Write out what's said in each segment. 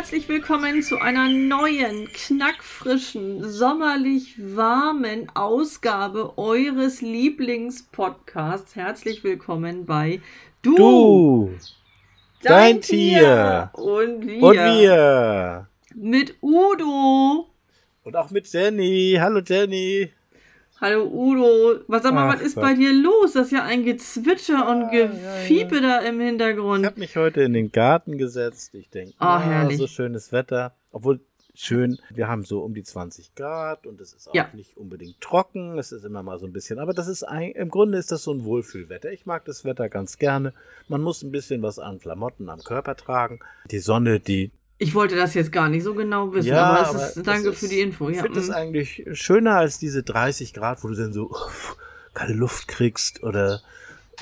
Herzlich willkommen zu einer neuen, knackfrischen, sommerlich warmen Ausgabe eures Lieblingspodcasts. Herzlich willkommen bei Du, Du, dein, dein Tier und wir, und wir. mit Udo. Und auch mit Jenny. Hallo Jenny. Hallo Udo, was sag mal, Ach was ist Gott. bei dir los? Das ist ja ein Gezwitscher und ja, Gefiepe da im Ich Hintergrund. habe mich heute in den Garten gesetzt. Ich denke, Ah, herrlich. so schönes Wetter. Obwohl schön, wir haben so um die 20 Grad und es ist auch Ja. nicht unbedingt trocken. Es ist immer mal so ein bisschen, aber das ist ein, im Grunde ist das so ein Wohlfühlwetter. Ich mag das Wetter ganz gerne. Man muss ein bisschen was an Klamotten am Körper tragen. Die Sonne, die Ich wollte das jetzt gar nicht so genau wissen, Ja, aber es ist, das danke ist- für die Info. Ich Ja, finde das mm. eigentlich schöner als diese 30 Grad, wo du dann so uff, keine Luft kriegst oder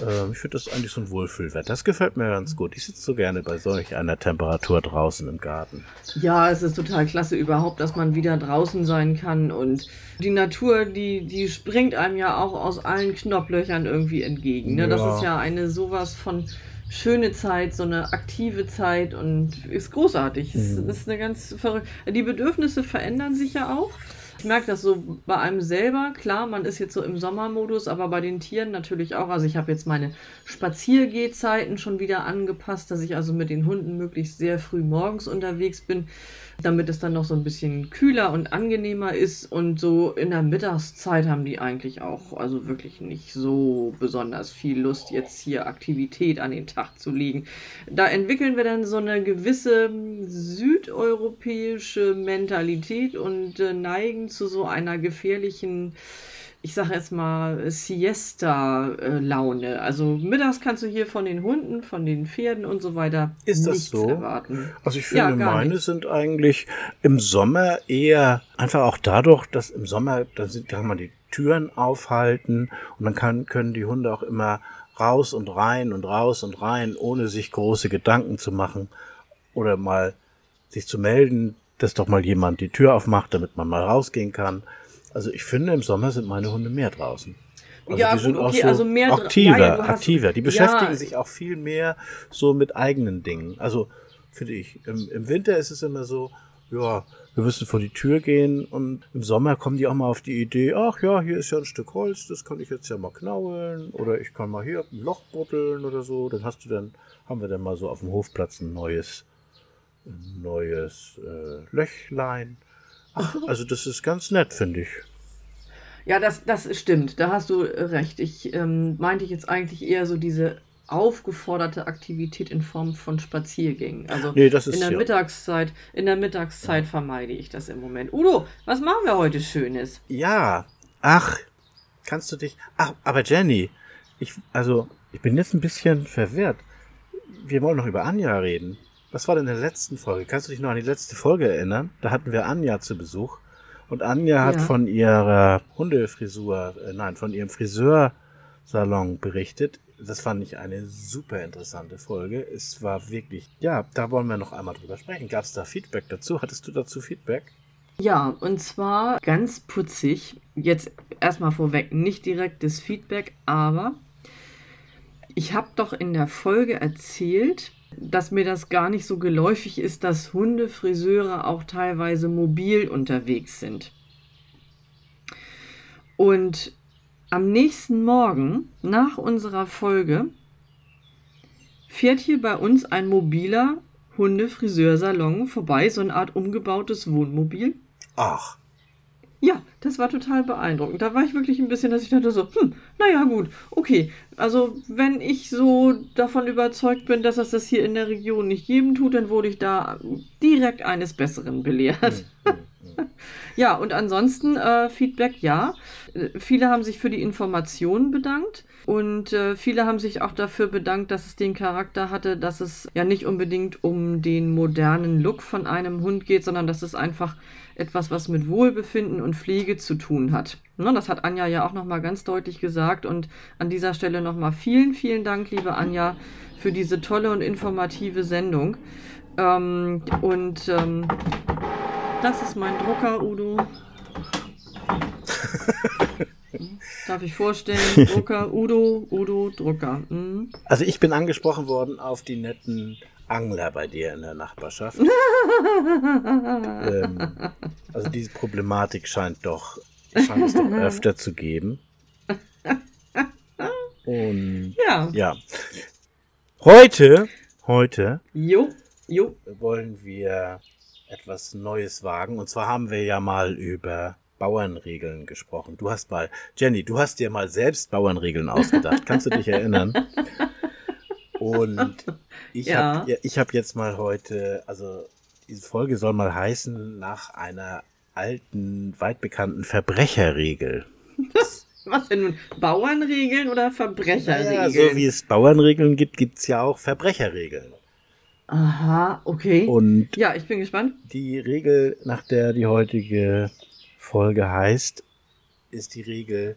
ähm, ich finde das eigentlich so ein Wohlfühlwetter. Das gefällt mir ganz gut. Ich sitze so gerne bei solch einer Temperatur draußen im Garten. Ja, es ist total klasse überhaupt, dass man wieder draußen sein kann und die Natur, die, die springt einem ja auch aus allen Knopflöchern irgendwie entgegen. Ne? Das Ja. ist ja eine sowas von schöne Zeit, so eine aktive Zeit und ist großartig. Es Mhm. ist eine ganz verrückt. Die Bedürfnisse verändern sich ja auch. Ich merke das so bei einem selber. Klar, man ist jetzt so im Sommermodus, aber bei den Tieren natürlich auch. Also ich habe jetzt meine Spaziergehzeiten schon wieder angepasst, dass ich also mit den Hunden möglichst sehr früh morgens unterwegs bin, damit es dann noch so ein bisschen kühler und angenehmer ist. Und so in der Mittagszeit haben die eigentlich auch also wirklich nicht so besonders viel Lust, jetzt hier Aktivität an den Tag zu legen. Da entwickeln wir dann so eine gewisse südeuropäische Mentalität und äh, neigen zu so einer gefährlichen, ich sage jetzt mal, Siesta-Laune. Also mittags kannst du hier von den Hunden, von den Pferden und so weiter Ist das nichts so? erwarten. Also ich Ja, finde, gar meine nicht. sind eigentlich im Sommer eher einfach auch dadurch, dass im Sommer, da sind, kann man die Türen aufhalten und dann kann, können die Hunde auch immer raus und rein und raus und rein, ohne sich große Gedanken zu machen oder mal sich zu melden, dass doch mal jemand die Tür aufmacht, damit man mal rausgehen kann. Also ich finde, im Sommer sind meine Hunde mehr draußen. Also Ja, die sind gut, auch okay, so also mehr aktiver, ja, ja, aktiver. Die ja. beschäftigen sich auch viel mehr so mit eigenen Dingen. Also finde ich, im, im Winter ist es immer so, ja, wir müssen vor die Tür gehen und im Sommer kommen die auch mal auf die Idee, ach ja, hier ist ja ein Stück Holz, das kann ich jetzt ja mal knaueln oder ich kann mal hier ein Loch buddeln oder so. Dann hast du dann, haben wir dann mal so auf dem Hofplatz ein neues, ein neues äh, Löchlein. Ach, also das ist ganz nett, finde ich. Ja, das, das stimmt, da hast du äh, recht. Ich ähm, meinte jetzt eigentlich eher so diese aufgeforderte Aktivität in Form von Spaziergängen. Also Nee, das ist in der ja. Mittagszeit, in der Mittagszeit vermeide ich das im Moment. Udo, was machen wir heute Schönes? Ja, ach, kannst du dich. Ach, aber Jenny, ich, also, ich bin jetzt ein bisschen verwirrt. Wir wollen noch über Anja reden. Was war denn in der letzten Folge? Kannst du dich noch an die letzte Folge erinnern? Da hatten wir Anja zu Besuch. Und Anja hat Ja. von ihrer Hundefrisur, äh, nein, von ihrem Friseursalon berichtet. Das fand ich eine super interessante Folge. Es war wirklich, ja, da wollen wir noch einmal drüber sprechen. Gab es da Feedback dazu? Hattest du dazu Feedback? Ja, und zwar ganz putzig. Jetzt erstmal vorweg, nicht direktes Feedback, aber ich habe doch in der Folge erzählt, dass mir das gar nicht so geläufig ist, dass Hundefriseure auch teilweise mobil unterwegs sind. Und am nächsten Morgen nach unserer Folge fährt hier bei uns ein mobiler Hundefriseursalon vorbei, so eine Art umgebautes Wohnmobil. Ach, Ja, das war total beeindruckend. Da war ich wirklich ein bisschen, dass ich dachte so, hm, naja gut, okay. Also wenn ich so davon überzeugt bin, dass es das hier in der Region nicht jedem tut, dann wurde ich da direkt eines Besseren belehrt. Ja, und ansonsten äh, Feedback, ja. Äh, Viele haben sich für die Informationen bedankt und äh, viele haben sich auch dafür bedankt, dass es den Charakter hatte, dass es ja nicht unbedingt um den modernen Look von einem Hund geht, sondern dass es einfach etwas, was mit Wohlbefinden und Pflege zu tun hat. Ne, das hat Anja ja auch nochmal ganz deutlich gesagt und an dieser Stelle nochmal vielen, vielen Dank, liebe Anja, für diese tolle und informative Sendung. Ähm, und ähm, das ist mein Drucker, Udo. Darf ich vorstellen? Drucker, Udo, Udo, Drucker. Mhm. Also ich bin angesprochen worden auf die netten Angler bei dir in der Nachbarschaft. ähm, also diese Problematik scheint doch, scheint es doch öfter zu geben. Und Ja. ja. Heute, heute Jo, jo. wollen wir etwas Neues wagen. Und zwar haben wir ja mal über Bauernregeln gesprochen. Du hast mal, Jenny, du hast dir mal selbst Bauernregeln ausgedacht. Kannst du dich erinnern? Und ich Ja. habe ich hab jetzt mal heute, also diese Folge soll mal heißen nach einer alten, weit bekannten Verbrecherregel. Was denn nun? Bauernregeln oder Verbrecherregeln? Ja, so wie es Bauernregeln gibt, gibt's ja auch Verbrecherregeln. Aha, okay. Und ja, ich bin gespannt. Die Regel, nach der die heutige Folge heißt, ist die Regel,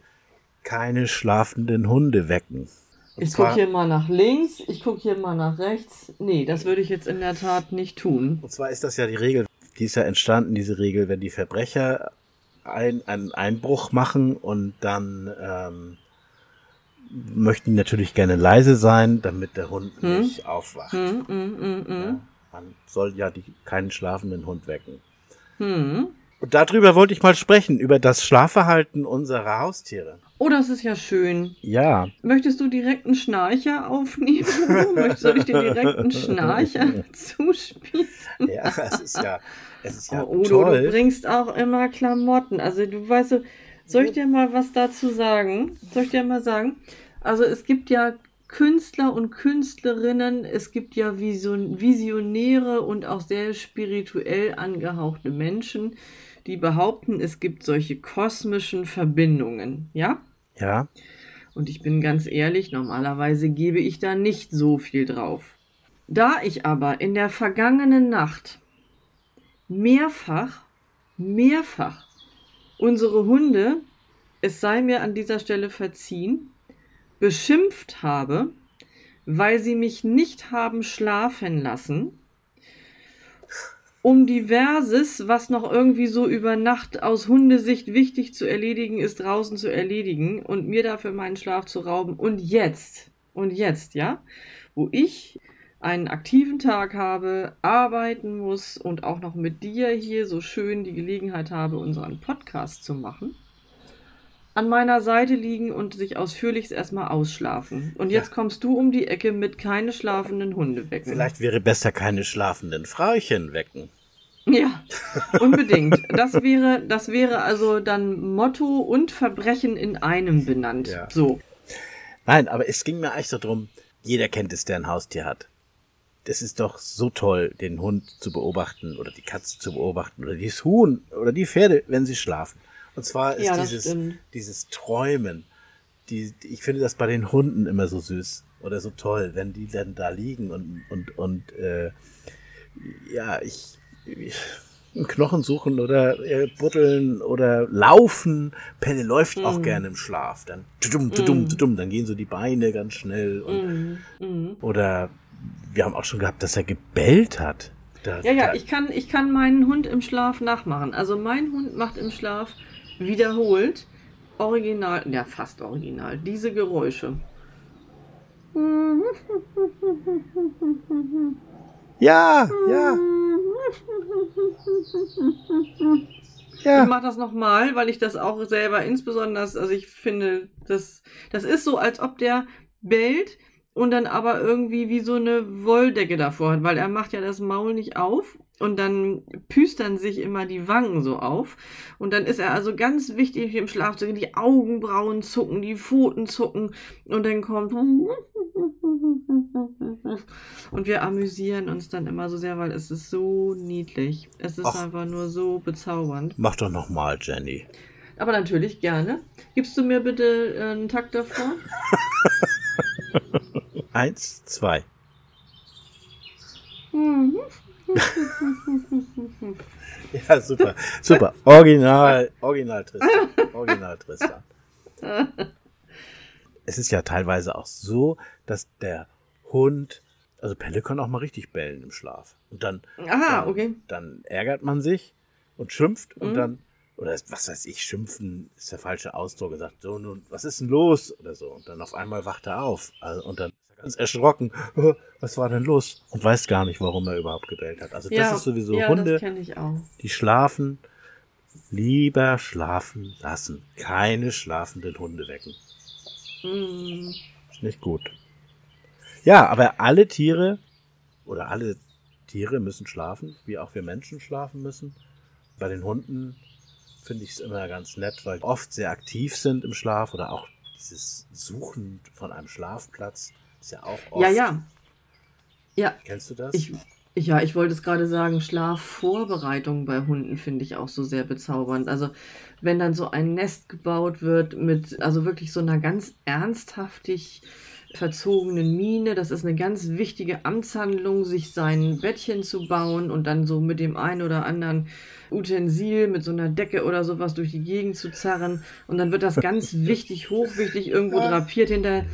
keine schlafenden Hunde wecken. Und Ich gucke hier mal nach links, ich gucke hier mal nach rechts. Nee, das würde ich jetzt in der Tat nicht tun. Und zwar ist das ja die Regel, die ist ja entstanden, diese Regel, wenn die Verbrecher ein, einen Einbruch machen und dann ähm, möchten die natürlich gerne leise sein, damit der Hund Hm. nicht aufwacht. Hm, hm, hm, hm. Ja, man soll ja die, keinen schlafenden Hund wecken. Hm. Und darüber wollte ich mal sprechen, über das Schlafverhalten unserer Haustiere. Oh, das ist ja schön. Ja, Möchtest du direkt einen Schnarcher aufnehmen? Möchtest ich dir direkt einen Schnarcher zuspielen? ja, es ist ja, es ist ja oh, Udo, du toll. bringst auch immer Klamotten. Also du weißt, so, soll ich dir mal was dazu sagen? Soll ich dir mal sagen? Also es gibt ja Künstler und Künstlerinnen, es gibt ja Vision Visionäre und auch sehr spirituell angehauchte Menschen, die behaupten, es gibt solche kosmischen Verbindungen, ja? Ja, Und ich bin ganz ehrlich, normalerweise gebe ich da nicht so viel drauf. Da ich aber in der vergangenen Nacht mehrfach, mehrfach unsere Hunde, es sei mir an dieser Stelle verziehen, beschimpft habe, weil sie mich nicht haben schlafen lassen, um diverses, was noch irgendwie so über Nacht aus Hundesicht wichtig zu erledigen ist, draußen zu erledigen und mir dafür meinen Schlaf zu rauben. Und jetzt, und jetzt, ja, wo ich einen aktiven Tag habe, arbeiten muss und auch noch mit dir hier so schön die Gelegenheit habe, unseren Podcast zu machen, an meiner Seite liegen und sich ausführlichst erstmal ausschlafen. Und jetzt Ja. kommst du um die Ecke mit keine schlafenden Hunde wecken. vielleicht wäre besser keine schlafenden Frauchen wecken. Ja, unbedingt. Das wäre, das wäre also dann Motto und Verbrechen in einem benannt. Ja. So. Nein, aber es ging mir eigentlich so drum, jeder kennt es, der ein Haustier hat. Das ist doch so toll, den Hund zu beobachten oder die Katze zu beobachten oder das Huhn oder die Pferde, wenn sie schlafen. Und zwar ist Ja, dieses, stimmt. dieses Träumen. Die, ich finde das bei den Hunden immer so süß oder so toll, wenn die dann da liegen und, und, und äh, ja, ich, ich einen Knochen suchen oder äh, buddeln oder laufen. Pelle läuft auch Mhm. gerne im Schlaf. Dann tudum, tudum, tudum, dann gehen so die Beine ganz schnell. Und. Mhm. Oder wir haben auch schon gehabt, dass er gebellt hat. Da, Ja, ja, da, ich kann, ich kann meinen Hund im Schlaf nachmachen. Also mein Hund macht im Schlaf wiederholt original, ja fast original, diese Geräusche. ja, ja, Ich ja. mache das nochmal, weil ich das auch selber insbesondere, also ich finde, das, das ist so, als ob der bellt und dann aber irgendwie wie so eine Wolldecke davor hat, weil er macht ja das Maul nicht auf und dann püstern sich immer die Wangen so auf und dann ist er also ganz wichtig im Schlaf, die Augenbrauen zucken, die Pfoten zucken und dann kommt und wir amüsieren uns dann immer so sehr, weil es ist so niedlich. Es ist Ach. einfach nur so bezaubernd. Mach doch noch mal, Jenny. Aber natürlich gerne. Gibst du mir bitte äh, einen Takt davor? Eins, zwei. Ja, super, super. Original, original Tristan. Original Tristan. Es ist ja teilweise auch so, dass der Hund, also Pelle kann auch mal richtig bellen im Schlaf. Und dann, Aha, dann, okay. dann ärgert man sich und schimpft und Mhm. dann, oder was weiß ich, schimpfen ist der falsche Ausdruck, er sagt, so nun, was ist denn los? Oder so. Und dann auf einmal wacht er auf. Also, und dann ist er ganz erschrocken. Was war denn los? Und weiß gar nicht, warum er überhaupt gebellt hat. Also Ja, das ist sowieso ja, Hunde, das kenne ich auch. die schlafen, lieber schlafen lassen. Keine schlafenden Hunde wecken. Mm, Ist nicht gut. Ja, aber alle Tiere oder alle Tiere müssen schlafen, wie auch wir Menschen schlafen müssen. Bei den Hunden finde ich es immer ganz nett, weil die oft sehr aktiv sind im Schlaf oder auch dieses Suchen von einem Schlafplatz ist ja auch oft. ja, ja. Ja, Kennst du das? ich, ja, ich wollte es gerade sagen, Schlafvorbereitung bei Hunden finde ich auch so sehr bezaubernd. Also wenn dann so ein Nest gebaut wird mit, also wirklich so einer ganz ernsthaftig verzogenen Miene, das ist eine ganz wichtige Amtshandlung, sich sein Bettchen zu bauen und dann so mit dem einen oder anderen Utensil, mit so einer Decke oder sowas durch die Gegend zu zerren und dann wird das ganz wichtig, hochwichtig irgendwo drapiert hinter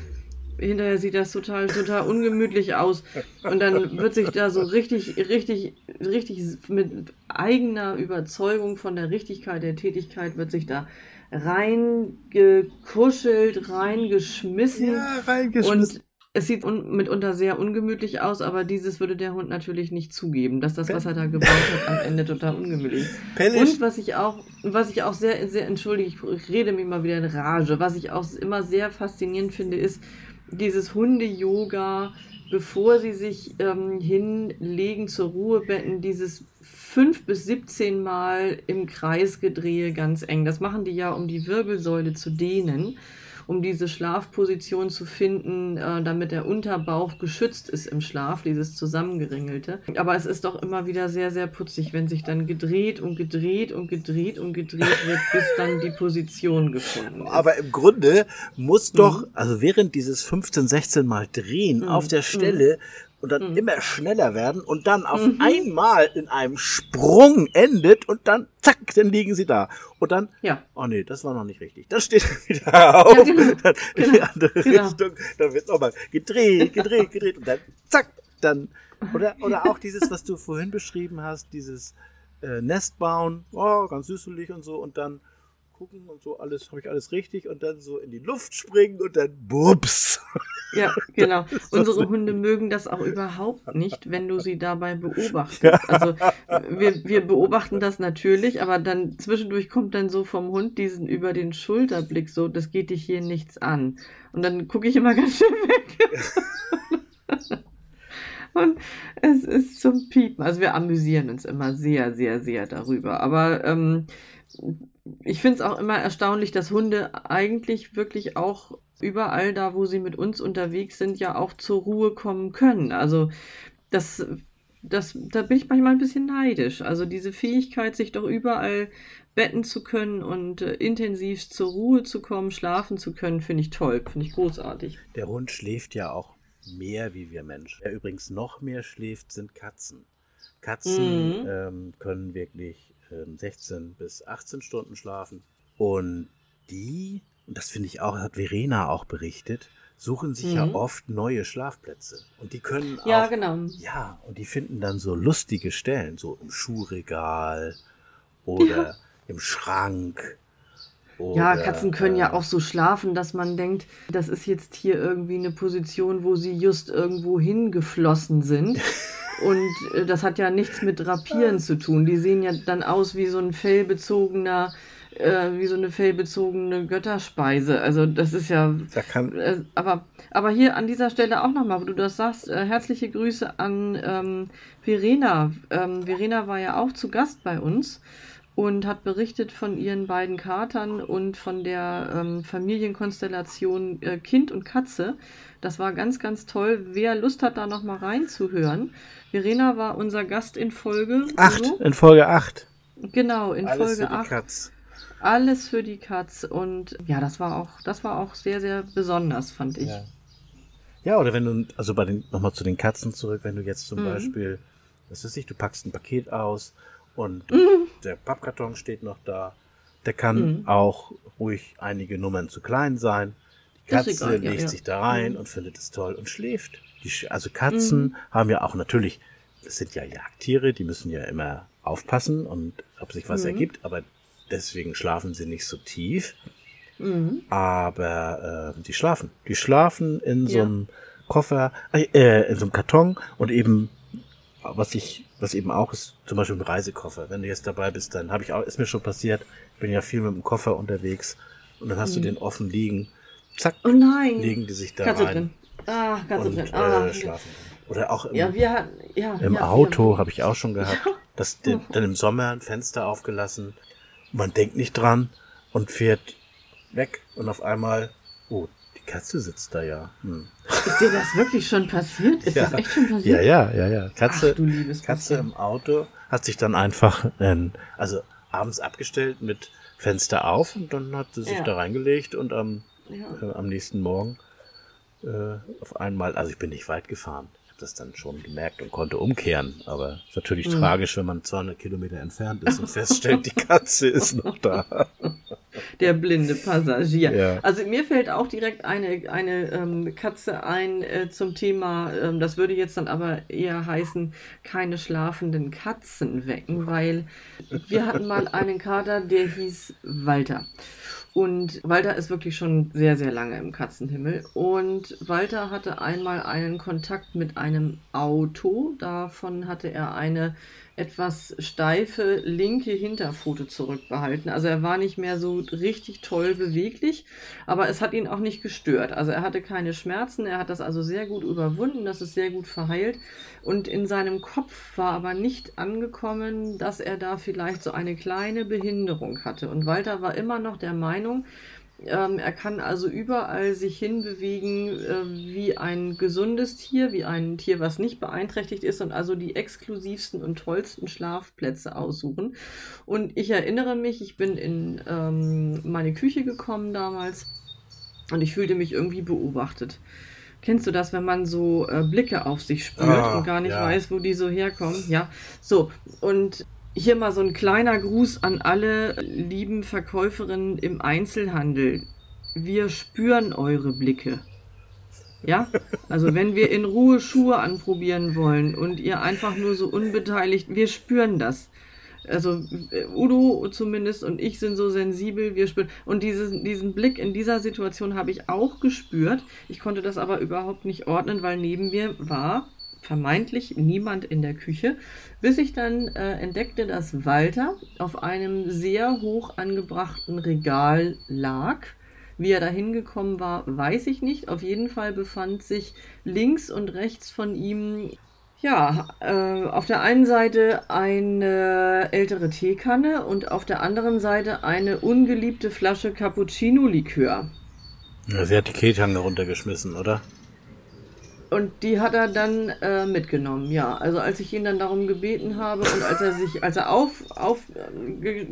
hinterher sieht das total, total ungemütlich aus. Und dann wird sich da so richtig, richtig, richtig mit eigener Überzeugung von der Richtigkeit der Tätigkeit wird sich da reingekuschelt, reingeschmissen. ja, reingeschmissen. Und es sieht un mitunter sehr ungemütlich aus, aber dieses würde der Hund natürlich nicht zugeben, dass das, was er da gebaut hat, am Ende total ungemütlich ist. Und was ich auch, was ich auch sehr, sehr, entschuldige, ich rede mich mal wieder in Rage, was ich auch immer sehr faszinierend finde, ist dieses Hunde-Yoga, bevor sie sich ähm, hinlegen zur Ruhebetten, dieses fünf bis 17 Mal im Kreis gedrehe ganz eng. Das machen die ja, um die Wirbelsäule zu dehnen, um diese Schlafposition zu finden, äh, damit der Unterbauch geschützt ist im Schlaf, dieses zusammengeringelte. Aber es ist doch immer wieder sehr, sehr putzig, wenn sich dann gedreht und gedreht und gedreht und gedreht wird, bis dann die Position gefunden ist. Aber im Grunde muss doch, Mhm. also während dieses 15, 16 Mal drehen Mhm. auf der Stelle und dann Mhm. immer schneller werden und dann auf Mhm. einmal in einem Sprung endet und dann zack, dann liegen sie da. Und dann, ja. oh nee, das war noch nicht richtig. Dann steht er wieder auf, genau. dann in die Genau. andere Genau. Richtung, dann wird nochmal gedreht, gedreht, gedreht und dann zack, dann, oder, oder auch dieses, was du vorhin beschrieben hast, dieses äh, Nest bauen, oh, ganz süßelig und so und dann gucken und so alles, habe ich alles richtig und dann so in die Luft springen und dann bups. Ja, genau. Unsere Hunde mögen das auch überhaupt nicht, wenn du sie dabei beobachtest. Ja. Also wir, wir beobachten das natürlich, aber dann zwischendurch kommt dann so vom Hund diesen über den Schulterblick so, das geht dich hier nichts an. Und dann gucke ich immer ganz schön weg. Und es ist zum Piepen. Also wir amüsieren uns immer sehr, sehr, sehr darüber. Aber ähm, ich finde es auch immer erstaunlich, dass Hunde eigentlich wirklich auch überall da, wo sie mit uns unterwegs sind, ja auch zur Ruhe kommen können. Also das, das, da bin ich manchmal ein bisschen neidisch. Also diese Fähigkeit, sich doch überall betten zu können und äh, intensiv zur Ruhe zu kommen, schlafen zu können, finde ich toll, finde ich großartig. Der Hund schläft ja auch mehr wie wir Menschen. Wer übrigens noch mehr schläft, sind Katzen. Katzen Mhm. ähm, können wirklich 16 bis 18 Stunden schlafen. Und die, und das finde ich auch, hat Verena auch berichtet, suchen sich ja Mhm. oft neue Schlafplätze. Und die können Ja, auch, genau. ja, und die finden dann so lustige Stellen, so im Schuhregal oder im Schrank. Ja, oder, Katzen können ja äh, auch so schlafen, dass man denkt, das ist jetzt hier irgendwie eine Position, wo sie just irgendwo hingeflossen sind. Und äh, das hat ja nichts mit Drapieren zu tun. Die sehen ja dann aus wie so ein fellbezogener, äh, wie so eine fellbezogene Götterspeise. Also das ist ja. Da kann, Äh, aber, aber hier an dieser Stelle auch nochmal, wo du das sagst, äh, herzliche Grüße an ähm, Verena. Ähm, Verena war ja auch zu Gast bei uns und hat berichtet von ihren beiden Katern und von der ähm, Familienkonstellation äh, Kind und Katze. Das war ganz, ganz toll. Wer Lust hat, da nochmal reinzuhören. Verena war unser Gast in Folge acht, so? in Folge 8. Genau, in Alles Folge für die 8. Katz. Alles für die Katz. Und ja, das war auch, das war auch sehr, sehr besonders, fand ich. Ja. ja, oder wenn du, also bei den, nochmal zu den Katzen zurück, wenn du jetzt zum Mhm. Beispiel, was weiß ich, du packst ein Paket aus und Mhm. der Pappkarton steht noch da, der kann Mhm. auch ruhig einige Nummern zu klein sein. Die Katze egal, legt ja. sich da rein Mhm. und findet es toll und schläft. Die, also Katzen Mhm. haben ja auch natürlich, das sind ja Jagdtiere, die müssen ja immer aufpassen und ob sich was Mhm. ergibt, aber deswegen schlafen sie nicht so tief Mhm. aber äh, die schlafen. Die schlafen in so einem Koffer, äh, in so einem Karton und eben, was ich, was eben auch ist, zum Beispiel im Reisekoffer. Wenn du jetzt dabei bist, dann habe ich auch, ist mir schon passiert, ich bin ja viel mit dem Koffer unterwegs und dann hast mhm. du den offen liegen. Zack, oh nein. legen die sich da Katze rein. Drin. Ah, Katze und, drin. Äh, Ah, schlafen. Oder auch im, ja, wir ja, im ja, Auto habe ich auch schon gehabt. Das, den, dann im Sommer ein Fenster aufgelassen. Man denkt nicht dran und fährt weg und auf einmal, oh, Katze sitzt da ja. Hm. Ist dir das wirklich schon passiert? Ist das echt schon Ja, passiert? ja, ja, ja. Katze, Ach, du liebes Katze im Auto hat sich dann einfach, ähm, also abends abgestellt mit Fenster auf und dann hat sie sich Ja. da reingelegt und am, Ja. äh, am nächsten Morgen äh, auf einmal, also ich bin nicht weit gefahren. Das dann schon gemerkt und konnte umkehren, aber ist natürlich Mhm. tragisch, wenn man 200 Kilometer entfernt ist und feststellt, die Katze ist noch da. Der blinde Passagier. Ja. Also mir fällt auch direkt eine, eine ähm, Katze ein äh, zum Thema, ähm, das würde jetzt dann aber eher heißen, keine schlafenden Katzen wecken, weil wir hatten mal einen Kater, der hieß Walter. Und Walter ist wirklich schon sehr, sehr lange im Katzenhimmel. Und Walter hatte einmal einen Kontakt mit einem Auto. Davon hatte er eine etwas steife linke Hinterpfote zurückbehalten. Also er war nicht mehr so richtig toll beweglich, aber es hat ihn auch nicht gestört. Also er hatte keine Schmerzen, er hat das also sehr gut überwunden, das ist sehr gut verheilt. Und in seinem Kopf war aber nicht angekommen, dass er da vielleicht so eine kleine Behinderung hatte. Und Walter war immer noch der Meinung, ähm, er kann also überall sich hinbewegen äh, wie ein gesundes Tier, wie ein Tier, was nicht beeinträchtigt ist und also die exklusivsten und tollsten Schlafplätze aussuchen. Und ich erinnere mich, ich bin in ähm, meine Küche gekommen damals und ich fühlte mich irgendwie beobachtet. Kennst du das, wenn man so äh, Blicke auf sich spürt Ah, und gar nicht ja. weiß, wo die so herkommen? Ja, so. Und hier mal so ein kleiner Gruß an alle lieben Verkäuferinnen im Einzelhandel. Wir spüren eure Blicke. Ja, also wenn wir in Ruhe Schuhe anprobieren wollen und ihr einfach nur so unbeteiligt, wir spüren das. Also äh, Udo zumindest und ich sind so sensibel, wir spüren. Und diesen, diesen Blick in dieser Situation habe ich auch gespürt. Ich konnte das aber überhaupt nicht ordnen, weil neben mir war vermeintlich niemand in der Küche, bis ich dann äh, entdeckte, dass Walter auf einem sehr hoch angebrachten Regal lag. Wie er da hingekommen war, weiß ich nicht. Auf jeden Fall befand sich links und rechts von ihm, ja, äh, auf der einen Seite eine ältere Teekanne und auf der anderen Seite eine ungeliebte Flasche Cappuccino-Likör. Ja, sie hat die Ketange runtergeschmissen, oder? Und die hat er dann äh, mitgenommen, ja. Also als ich ihn dann darum gebeten habe und als er sich, als er auf, auf äh,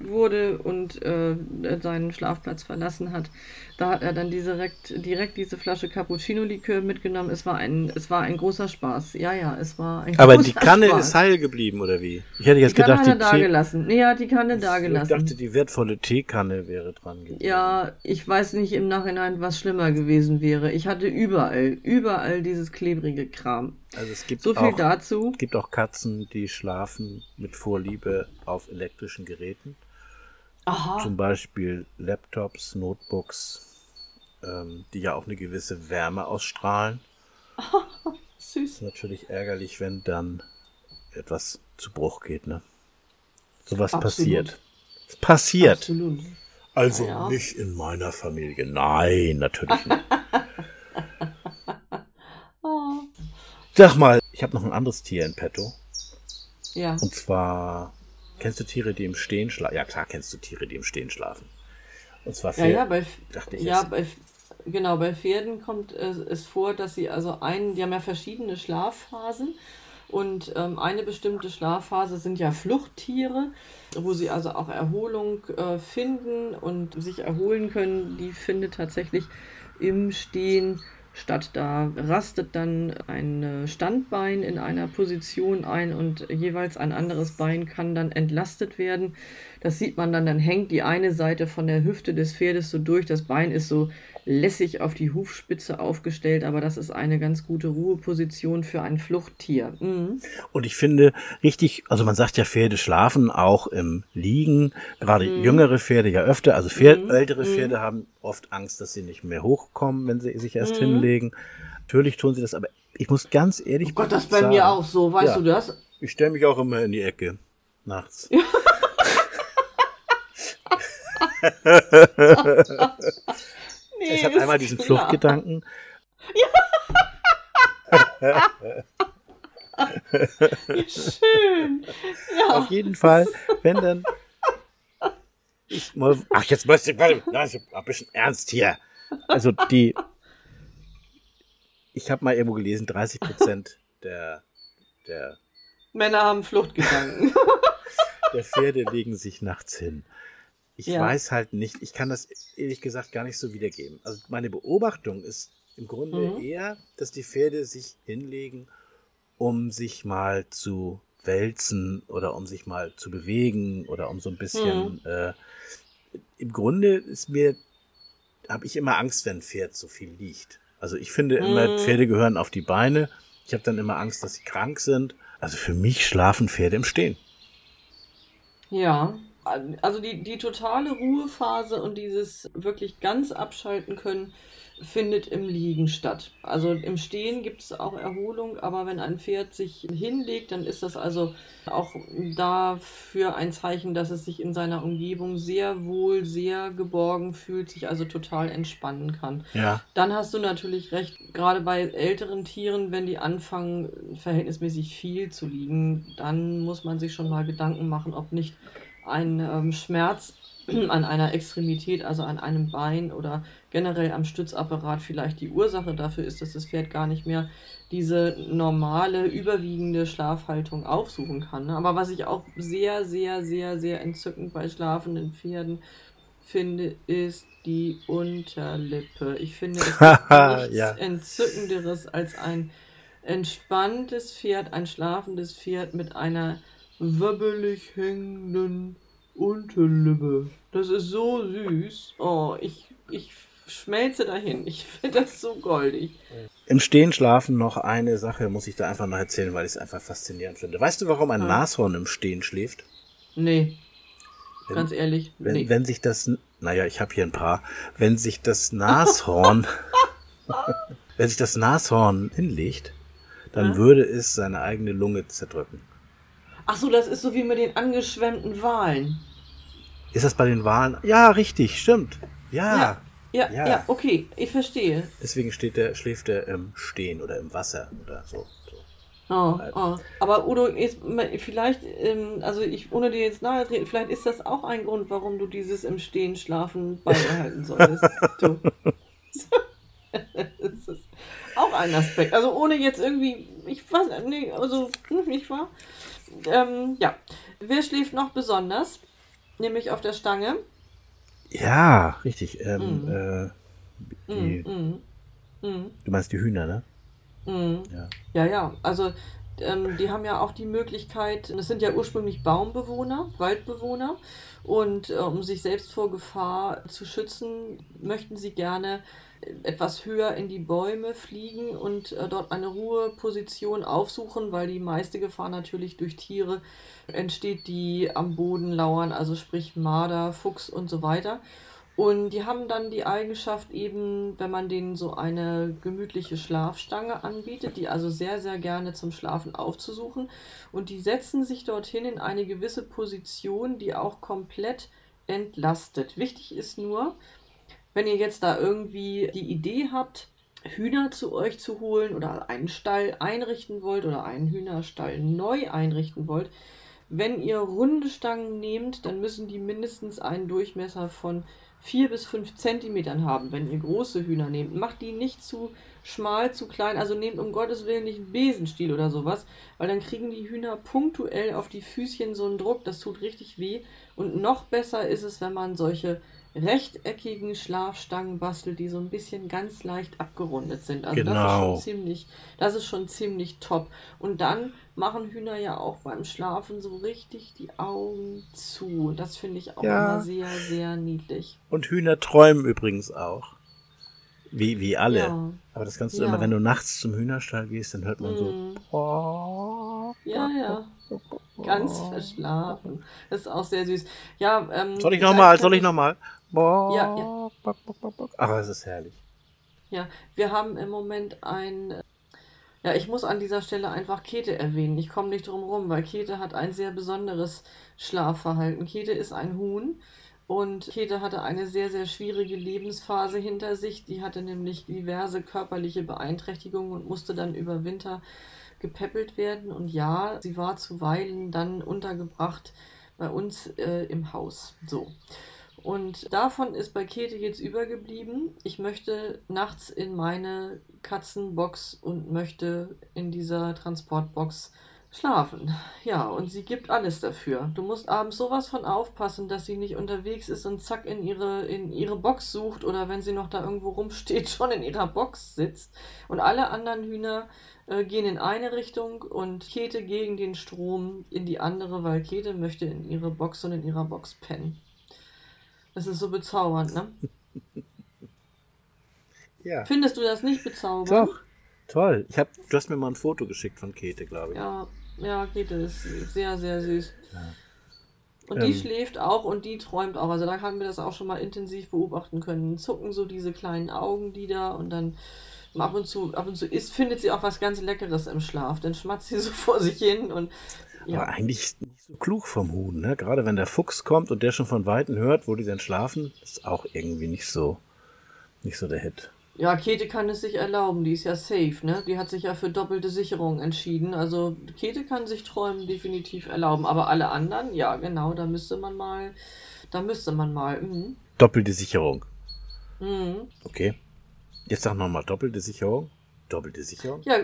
wurde und äh, seinen Schlafplatz verlassen hat, da hat er dann direkt, direkt diese Flasche Cappuccino-Likör mitgenommen. Es war ein, es war ein großer Spaß. Ja, ja, es war ein Aber großer die Kanne ist heil geblieben, oder wie? Ich hätte Die jetzt Kanne gedacht, er die da Tee gelassen. Nee, hat die Kanne da Ich gelassen. dachte, die wertvolle Teekanne wäre dran gewesen. Ja, ich weiß nicht im Nachhinein, was schlimmer gewesen wäre. Ich hatte überall, überall dieses klebrige Kram. Also es gibt So viel auch, dazu. Es gibt auch Katzen, die schlafen mit Vorliebe auf elektrischen Geräten. Aha. Zum Beispiel Laptops, Notebooks, ähm, die ja auch eine gewisse Wärme ausstrahlen. Süß. Ist natürlich ärgerlich, wenn dann etwas zu Bruch geht, ne? Sowas Absolut. passiert. Es passiert. Absolut. Also Ja. nicht in meiner Familie. Nein, natürlich nicht. Sag mal, ich habe noch ein anderes Tier in petto. Ja. Und zwar, kennst du Tiere, die im Stehen schlafen? Ja, klar kennst du Tiere, die im Stehen schlafen. Und zwar Ja, Pferd- ja, bei, dachte ich ja, jetzt. bei, genau, bei Pferden kommt es, es vor, dass sie also einen, die haben ja verschiedene Schlafphasen und ähm, eine bestimmte Schlafphase sind ja Fluchttiere, wo sie also auch Erholung äh, finden und sich erholen können, die findet tatsächlich im Stehen statt. Da rastet dann ein äh, Standbein in einer Position ein und jeweils ein anderes Bein kann dann entlastet werden. Das sieht man dann, dann hängt die eine Seite von der Hüfte des Pferdes so durch. Das Bein ist so lässig auf die Hufspitze aufgestellt, aber das ist eine ganz gute Ruheposition für ein Fluchttier. Mhm. Und ich finde richtig, also man sagt ja, Pferde schlafen auch im Liegen, gerade Mhm. jüngere Pferde ja öfter. Also Pferd, ältere Pferde haben oft Angst, dass sie nicht mehr hochkommen, wenn sie sich erst Mhm. hinlegen. Natürlich tun sie das, aber ich muss ganz ehrlich oh Gott, das ist bei mir auch so, weißt ja. du das? Ich stelle mich auch immer in die Ecke nachts. nee, ich habe einmal diesen klar. Fluchtgedanken. Ja. Schön. Ja. Auf jeden Fall, wenn dann. Ich muss, ach, jetzt muss ich mal ein bisschen ernst hier. Also die. Ich habe mal irgendwo gelesen, 30 Prozent der, der Männer haben Fluchtgedanken. der Pferde legen sich nachts hin. Ich ja. weiß halt nicht, ich kann das ehrlich gesagt gar nicht so wiedergeben. Also meine Beobachtung ist im Grunde mhm. eher, dass die Pferde sich hinlegen, um sich mal zu wälzen oder um sich mal zu bewegen oder um so ein bisschen. Mhm. Äh, Im Grunde ist mir, habe ich immer Angst, wenn ein Pferd so viel liegt. Also ich finde immer, mhm. Pferde gehören auf die Beine. Ich habe dann immer Angst, dass sie krank sind. Also für mich schlafen Pferde im Stehen. Ja, also die, die totale Ruhephase und dieses wirklich ganz abschalten können, findet im Liegen statt. Also im Stehen gibt es auch Erholung, aber wenn ein Pferd sich hinlegt, dann ist das also auch dafür ein Zeichen, dass es sich in seiner Umgebung sehr wohl, sehr geborgen fühlt, sich also total entspannen kann. Ja. Dann hast du natürlich recht, gerade bei älteren Tieren, wenn die anfangen, verhältnismäßig viel zu liegen, dann muss man sich schon mal Gedanken machen, ob nicht ein ähm, Schmerz an einer Extremität, also an einem Bein oder generell am Stützapparat vielleicht die Ursache dafür ist, dass das Pferd gar nicht mehr diese normale, überwiegende Schlafhaltung aufsuchen kann. Ne? Aber was ich auch sehr, sehr, sehr, sehr entzückend bei schlafenden Pferden finde, ist die Unterlippe. Ich finde es nichts ja. Entzückenderes als ein entspanntes Pferd, ein schlafendes Pferd mit einer wabbelig hängenden Unterlippe. Das ist so süß. Oh, ich, ich schmelze dahin. Ich finde das so goldig. Im Stehen schlafen noch eine Sache, muss ich da einfach noch erzählen, weil ich es einfach faszinierend finde. Weißt du, warum ein ja. Nashorn im Stehen schläft? Nee. Wenn, Ganz ehrlich. Wenn, nee. wenn sich das, naja, ich habe hier ein paar, wenn sich das Nashorn, wenn sich das Nashorn hinlegt, dann ja? würde es seine eigene Lunge zerdrücken. Ach so, das ist so wie mit den angeschwemmten Walen. Ist das bei den Walen? Ja, richtig, stimmt. Ja. Ja, ja, ja. ja okay, ich verstehe. Deswegen steht der, schläft er im Stehen oder im Wasser oder so. so. Oh, oh. Aber Udo, ist, vielleicht, ähm, also ich, ohne dir jetzt nahe treten, vielleicht ist das auch ein Grund, warum du dieses im Stehen schlafen beibehalten solltest. du. das ist auch ein Aspekt. Also ohne jetzt irgendwie, ich weiß, nee, also nicht wahr? Ähm, ja. Wer schläft noch besonders? Nämlich auf der Stange. Ja, richtig. Ähm, mm. äh, die, mm, mm, du meinst die Hühner, ne? Mm. Ja. ja, ja. Also ähm, die haben ja auch die Möglichkeit, das sind ja ursprünglich Baumbewohner, Waldbewohner, und äh, um sich selbst vor Gefahr zu schützen, möchten sie gerne etwas höher in die Bäume fliegen und äh, dort eine Ruheposition aufsuchen, weil die meiste Gefahr natürlich durch Tiere entsteht, die am Boden lauern, also sprich Marder, Fuchs und so weiter. Und die haben dann die Eigenschaft eben, wenn man denen so eine gemütliche Schlafstange anbietet, die also sehr, sehr gerne zum Schlafen aufzusuchen. Und die setzen sich dorthin in eine gewisse Position, die auch komplett entlastet. Wichtig ist nur, wenn ihr jetzt da irgendwie die Idee habt, Hühner zu euch zu holen oder einen Stall einrichten wollt oder einen Hühnerstall neu einrichten wollt, wenn ihr runde Stangen nehmt, dann müssen die mindestens einen Durchmesser von 4 bis 5 Zentimetern haben, wenn ihr große Hühner nehmt. Macht die nicht zu schmal, zu klein, also nehmt um Gottes Willen nicht einen Besenstiel oder sowas, weil dann kriegen die Hühner punktuell auf die Füßchen so einen Druck, das tut richtig weh. Und noch besser ist es, wenn man solche rechteckigen Schlafstangen bastelt, die so ein bisschen ganz leicht abgerundet sind. Also genau. das ist schon ziemlich, das ist schon ziemlich top. Und dann machen Hühner ja auch beim Schlafen so richtig die Augen zu. Das finde ich auch ja. immer sehr, sehr niedlich. Und Hühner träumen übrigens auch. Wie, wie alle. Ja. Aber das kannst du ja. immer, wenn du nachts zum Hühnerstall gehst, dann hört man mm. so. Ja, ja. Ganz verschlafen. Das ist auch sehr süß. Ja, ähm, soll ich nochmal? Soll ich nochmal? Ja, ja. Ach, es ist herrlich. Ja, wir haben im Moment ein. Ja, ich muss an dieser Stelle einfach Käthe erwähnen. Ich komme nicht drum rum, weil Käthe hat ein sehr besonderes Schlafverhalten. Käthe ist ein Huhn und Käthe hatte eine sehr, sehr schwierige Lebensphase hinter sich. Die hatte nämlich diverse körperliche Beeinträchtigungen und musste dann über Winter gepäppelt werden. Und ja, sie war zuweilen dann untergebracht bei uns äh, im Haus. So. Und davon ist bei Käthe jetzt übergeblieben. Ich möchte nachts in meine Katzenbox und möchte in dieser Transportbox schlafen. Ja, und sie gibt alles dafür. Du musst abends sowas von aufpassen, dass sie nicht unterwegs ist und zack in ihre, in ihre Box sucht oder wenn sie noch da irgendwo rumsteht, schon in ihrer Box sitzt. Und alle anderen Hühner äh, gehen in eine Richtung und Käthe gegen den Strom in die andere, weil Käthe möchte in ihre Box und in ihrer Box pennen. Das ist so bezaubernd, ne? ja. Findest du das nicht bezaubernd? Doch, toll. Ich hab, du hast mir mal ein Foto geschickt von Käthe, glaube ich. Ja, ja, Käthe ist sehr, sehr süß. Ja. Und die ähm, schläft auch und die träumt auch. Also da haben wir das auch schon mal intensiv beobachten können. Zucken so diese kleinen Augen, die da und dann ab und zu, ab und zu isst, findet sie auch was ganz Leckeres im Schlaf. Dann schmatzt sie so vor sich hin und ja. Aber eigentlich nicht so klug vom Huhn, ne? Gerade wenn der Fuchs kommt und der schon von Weitem hört, wo die denn schlafen, ist auch irgendwie nicht so, nicht so der Hit. Ja, Käthe kann es sich erlauben, die ist ja safe, ne? Die hat sich ja für doppelte Sicherung entschieden. Also Käthe kann sich Träumen definitiv erlauben, aber alle anderen, ja, genau, da müsste man mal, da müsste man mal. Mh. Doppelte Sicherung. Mhm. Okay. Jetzt sag nochmal, doppelte Sicherung. Doppelte Sicherung? Ja,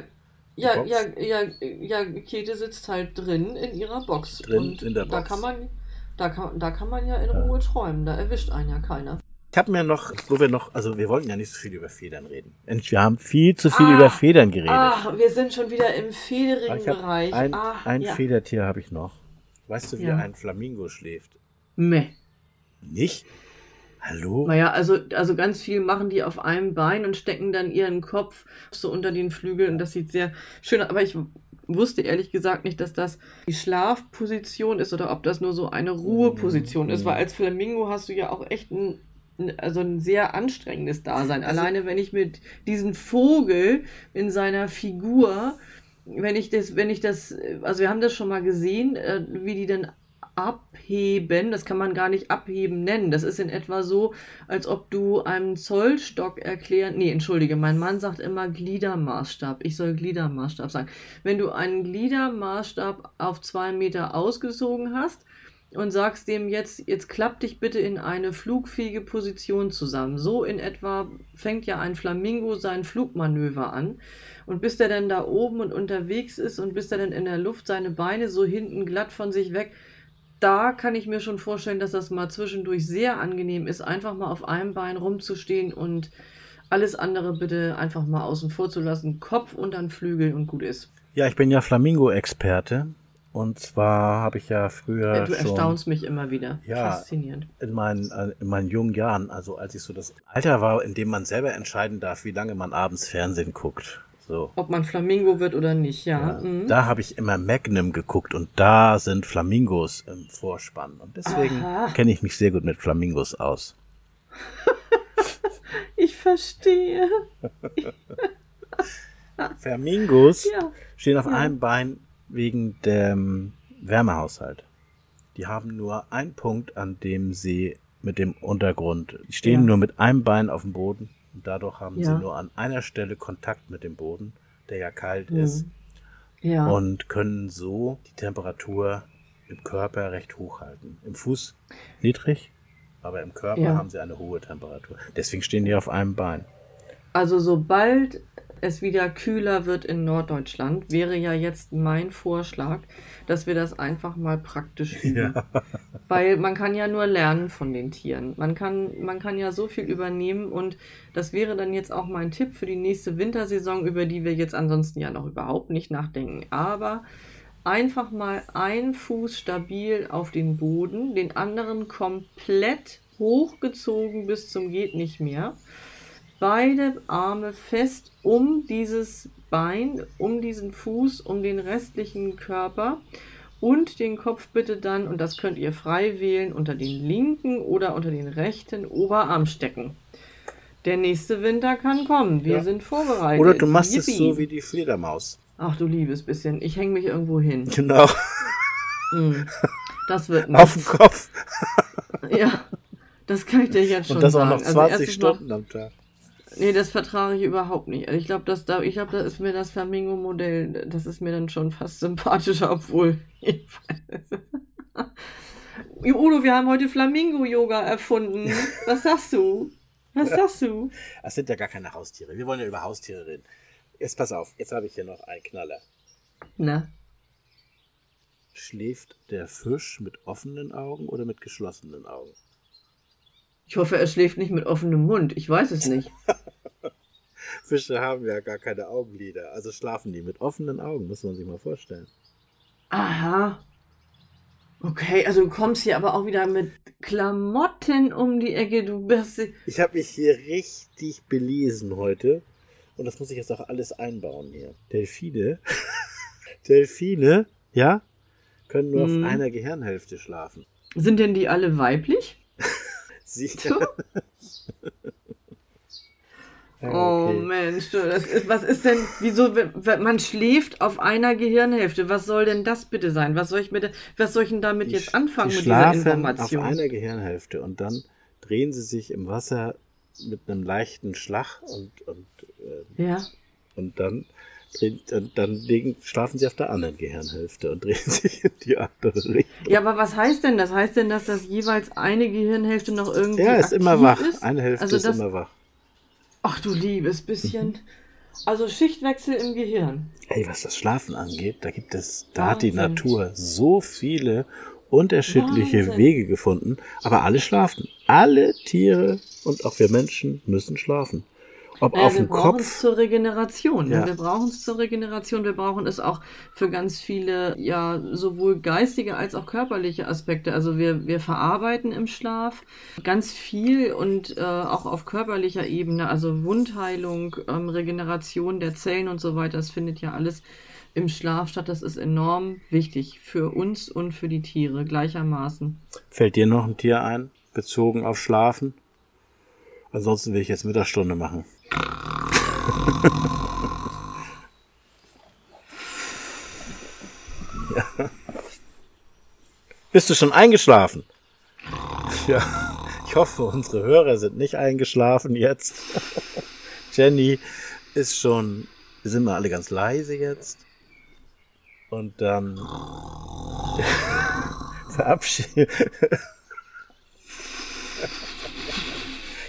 ja, ja, ja, ja, Käthe sitzt halt drin in ihrer Box. Drin und in der Box. Da kann man, da kann, da kann man ja in Ruhe träumen, da erwischt einen ja keiner. Ich habe mir noch, wo wir noch, also wir wollten ja nicht so viel über Federn reden. Wir haben viel zu viel ah, über Federn geredet. Ach, wir sind schon wieder im federigen Bereich. Ein, ach, ein ja. Federtier habe ich noch. Weißt du, wie ja. ein Flamingo schläft? Meh. Nicht? Hallo? Naja, also, also ganz viel machen die auf einem Bein und stecken dann ihren Kopf so unter den Flügeln. Und das sieht sehr schön aus. Aber ich wusste ehrlich gesagt nicht, dass das die Schlafposition ist oder ob das nur so eine Ruheposition mhm. ist. Weil als Flamingo hast du ja auch echt ein, also ein sehr anstrengendes Dasein. Also, Alleine wenn ich mit diesem Vogel in seiner Figur wenn ich das, wenn ich das, also wir haben das schon mal gesehen, äh, wie die dann abheben, das kann man gar nicht abheben nennen. Das ist in etwa so, als ob du einem Zollstock erklären, nee, entschuldige, mein Mann sagt immer Gliedermaßstab. Ich soll Gliedermaßstab sagen. Wenn du einen Gliedermaßstab auf zwei Meter ausgesogen hast, und sagst dem jetzt, jetzt klapp dich bitte in eine flugfähige Position zusammen. So in etwa fängt ja ein Flamingo sein Flugmanöver an. Und bis der dann da oben und unterwegs ist und bis der dann in der Luft seine Beine so hinten glatt von sich weg da kann ich mir schon vorstellen, dass das mal zwischendurch sehr angenehm ist, einfach mal auf einem Bein rumzustehen und alles andere bitte einfach mal außen vor zu lassen. Kopf und dann Flügel und gut ist. Ja, ich bin ja Flamingo-Experte. Und zwar habe ich ja früher. Ja, du schon, erstaunst mich immer wieder. Ja, Faszinierend. In meinen, äh, in meinen jungen Jahren, also als ich so das Alter war, in dem man selber entscheiden darf, wie lange man abends Fernsehen guckt. So. Ob man Flamingo wird oder nicht, ja. ja mhm. Da habe ich immer Magnum geguckt und da sind Flamingos im Vorspann. Und deswegen kenne ich mich sehr gut mit Flamingos aus. ich verstehe. Flamingos ja. stehen auf ja. einem Bein wegen dem Wärmehaushalt. Die haben nur einen Punkt, an dem sie mit dem Untergrund, die stehen nur mit einem Bein auf dem Boden und dadurch haben ja. sie nur an einer Stelle Kontakt mit dem Boden, der ja kalt mhm. ist. Ja. Und können so die Temperatur im Körper recht hoch halten. Im Fuß niedrig, aber im Körper ja. haben sie eine hohe Temperatur. Deswegen stehen die auf einem Bein. Also sobald es wieder kühler wird in Norddeutschland, wäre ja jetzt mein Vorschlag, dass wir das einfach mal praktisch üben. Ja. Weil man kann ja nur lernen von den Tieren. Man kann, man kann ja so viel übernehmen und das wäre dann jetzt auch mein Tipp für die nächste Wintersaison, über die wir jetzt ansonsten ja noch überhaupt nicht nachdenken. Aber einfach mal ein Fuß stabil auf den Boden, den anderen komplett hochgezogen bis zum geht nicht mehr beide Arme fest um dieses Bein, um diesen Fuß, um den restlichen Körper und den Kopf bitte dann, und das könnt ihr frei wählen, unter den linken oder unter den rechten Oberarm stecken. Der nächste Winter kann kommen. Wir Ja. sind vorbereitet. Oder du machst es Yippie. so wie die Fledermaus. Ach du liebes bisschen. Ich hänge mich irgendwo hin. Genau. Hm. Das wird Auf dem Kopf. Ja, das kann ich dir jetzt schon Und das auch sagen. noch 20 erstes Mal- Stunden am Tag. Nee, das vertrage ich überhaupt nicht. Also ich glaube, das, da, ich glaub, das ist mir das Flamingo-Modell, das ist mir dann schon fast sympathischer, obwohl. Udo, wir haben heute Flamingo-Yoga erfunden. Was sagst du? Was sagst du? Das sind ja gar keine Haustiere. Wir wollen ja über Haustiere reden. Jetzt pass auf, jetzt habe ich hier noch einen Knaller. Na, Schläft der Fisch mit offenen Augen oder mit geschlossenen Augen? Ich hoffe, er schläft nicht mit offenem Mund. Ich weiß es nicht. Fische haben ja gar keine Augenlider, also schlafen die mit offenen Augen, muss man sich mal vorstellen. Aha. Okay, also du kommst hier aber auch wieder mit Klamotten um die Ecke. Du bist. Ich habe mich hier richtig belesen heute und das muss ich jetzt auch alles einbauen hier. Delfine, Delfine, ja, können nur Mhm. auf einer Gehirnhälfte schlafen. Sind denn die alle weiblich? Ja, Oh okay. Mensch, du, das ist, was ist denn, wieso, man schläft auf einer Gehirnhälfte, was soll denn das bitte sein? Was soll ich, mit, was soll ich denn damit Die jetzt anfangen die mit dieser Information? auf einer Gehirnhälfte und dann drehen sie sich im Wasser mit einem leichten Schlag und, und, äh, Ja, und dann, dann, dann legen, schlafen sie auf der anderen Gehirnhälfte und drehen sich in die andere Richtung. ja, aber was heißt denn das? Heißt denn, dass das jeweils eine Gehirnhälfte noch irgendwie Ja, ist immer wach. Ist? Eine Hälfte Also ist das- immer wach. Ach du liebes bisschen. Also Schichtwechsel im Gehirn. Ey, was das Schlafen angeht, da gibt es, da hat die Wahnsinn. Natur so viele unterschiedliche Wahnsinn. Wege gefunden, aber alle schlafen. Alle Tiere und auch wir Menschen müssen schlafen. Ob Naja, auf wir brauchen es zur Regeneration. Ne? Ja. Wir brauchen es zur Regeneration. Wir brauchen es auch für ganz viele, ja, sowohl geistige als auch körperliche Aspekte. Also wir, wir verarbeiten im Schlaf ganz viel und äh, auch auf körperlicher Ebene. Also Wundheilung, ähm, Regeneration der Zellen und so weiter. Das findet ja alles im Schlaf statt. Das ist enorm wichtig für uns und für die Tiere gleichermaßen. fällt dir noch ein Tier ein, bezogen auf Schlafen? Ansonsten will ich jetzt Mittagsstunde machen. Ja. Bist du schon eingeschlafen? Ja, ich hoffe, unsere Hörer sind nicht eingeschlafen jetzt. Jenny ist schon, sind wir alle ganz leise jetzt. Und dann verabschieden.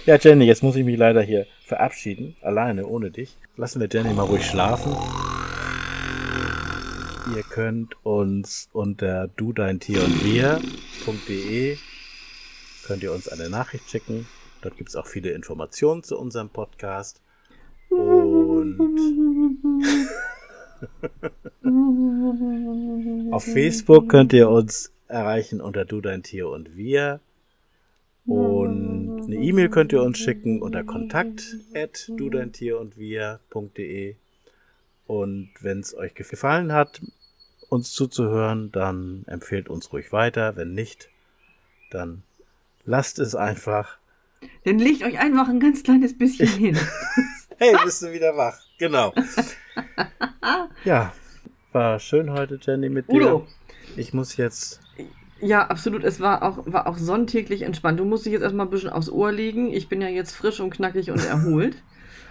Ja, Jenny, jetzt muss ich mich leider hier verabschieden, alleine, ohne dich. Lassen wir Jenny mal ruhig schlafen. Ihr könnt uns unter du dein Tier und wir.de könnt ihr uns eine Nachricht schicken. Dort gibt es auch viele Informationen zu unserem Podcast. Und auf Facebook könnt ihr uns erreichen unter du dein Tier und wir. Und eine E-Mail könnt ihr uns schicken unter kontakt at du dein Tier und wir.de. Und wenn es euch gefallen hat, uns zuzuhören, dann empfehlt uns ruhig weiter. Wenn nicht, dann lasst es einfach. Dann legt euch einfach ein ganz kleines bisschen hin. Hey, bist du wieder wach? Genau. Ja, war schön heute, Jenny, mit dir. Udo, Ich muss jetzt. Ja, absolut. Es war auch, war auch sonntäglich entspannt. Du musst dich jetzt erstmal ein bisschen aufs Ohr legen. Ich bin ja jetzt frisch und knackig und erholt.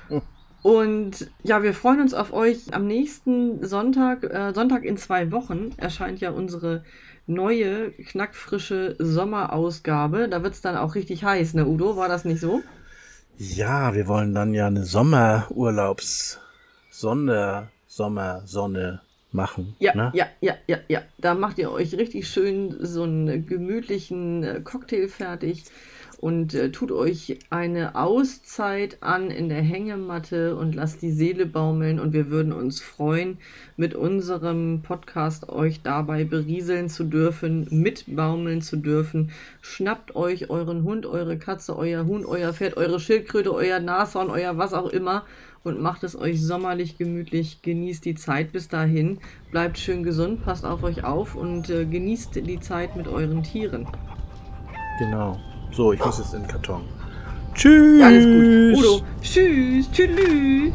Und ja, wir freuen uns auf euch. Am nächsten Sonntag, äh, Sonntag in zwei Wochen, erscheint ja unsere neue, knackfrische Sommerausgabe. Da wird es dann auch richtig heiß, ne, Udo? War das nicht so? Ja, wir wollen dann ja eine Sommerurlaubs, Sonder, Sommersonne machen. Ja, ne? ja, ja, ja, ja. Da macht ihr euch richtig schön so einen gemütlichen äh, Cocktail fertig und äh, tut euch eine Auszeit an in der Hängematte und lasst die Seele baumeln. Und wir würden uns freuen, mit unserem Podcast euch dabei berieseln zu dürfen, mitbaumeln zu dürfen. Schnappt euch euren Hund, eure Katze, euer Huhn, euer Pferd, eure Schildkröte, euer Nashorn, euer was auch immer und macht es euch sommerlich gemütlich. Genießt die Zeit bis dahin. Bleibt schön gesund, passt auf euch auf und äh, genießt die Zeit mit euren Tieren. Genau. So, ich muss jetzt in den Karton. Tschüss. Alles gut. Udo, tschüss, tschüss.